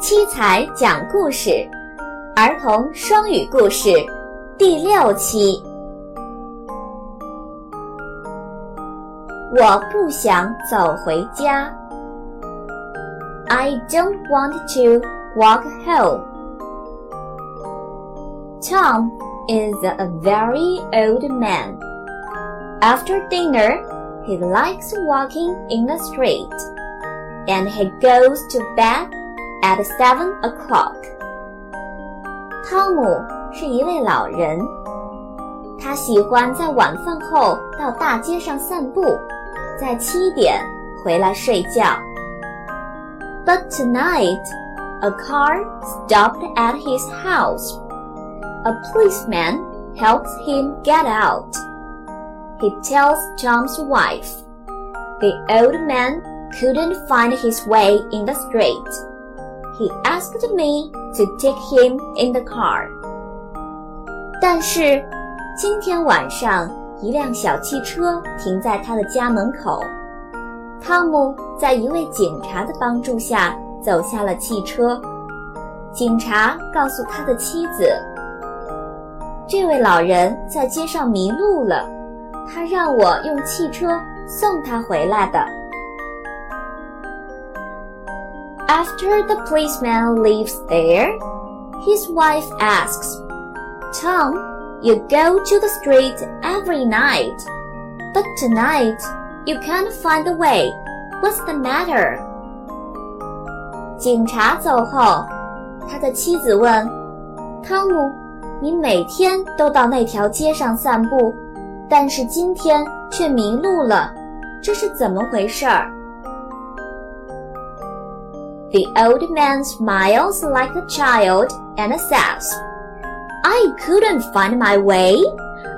七彩讲故事，儿童双语故事第六期。我不想走回家。I don't want to walk home. Tom is a very old man. After dinner, he likes walking in the street, and he goes to bed at seven o'clock. 汤姆是一位老人，他喜欢在晚饭后到大街上散步，在七点回来睡觉。But tonight, a car stopped at his house. A policeman helps him get out. He tells Tom's wife. The old man couldn't find his way in the street. He asked me to take him in the car. 但是，今天晚上一辆小汽车停在他的家门口。汤姆在一位警察的帮助下走下了汽车。警察告诉他的妻子，这位老人在街上迷路了，他让我用汽车送他回来的。After the policeman leaves there, his wife asks, Tom, you go to the street every night, but tonight you can't find the way. What's the matter? 警察走后，他的妻子问汤姆：“你每天都到那条街上散步，但是今天却迷路了，这是怎么回事儿？” The old man smiles like a child and says, I couldn't find my way.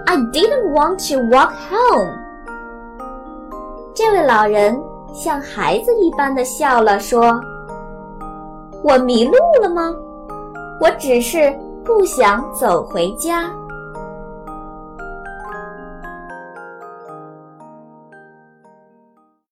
I didn't want to walk home. 这位老人像孩子一般的笑了，说：“我迷路了吗？我只是不想走回家。”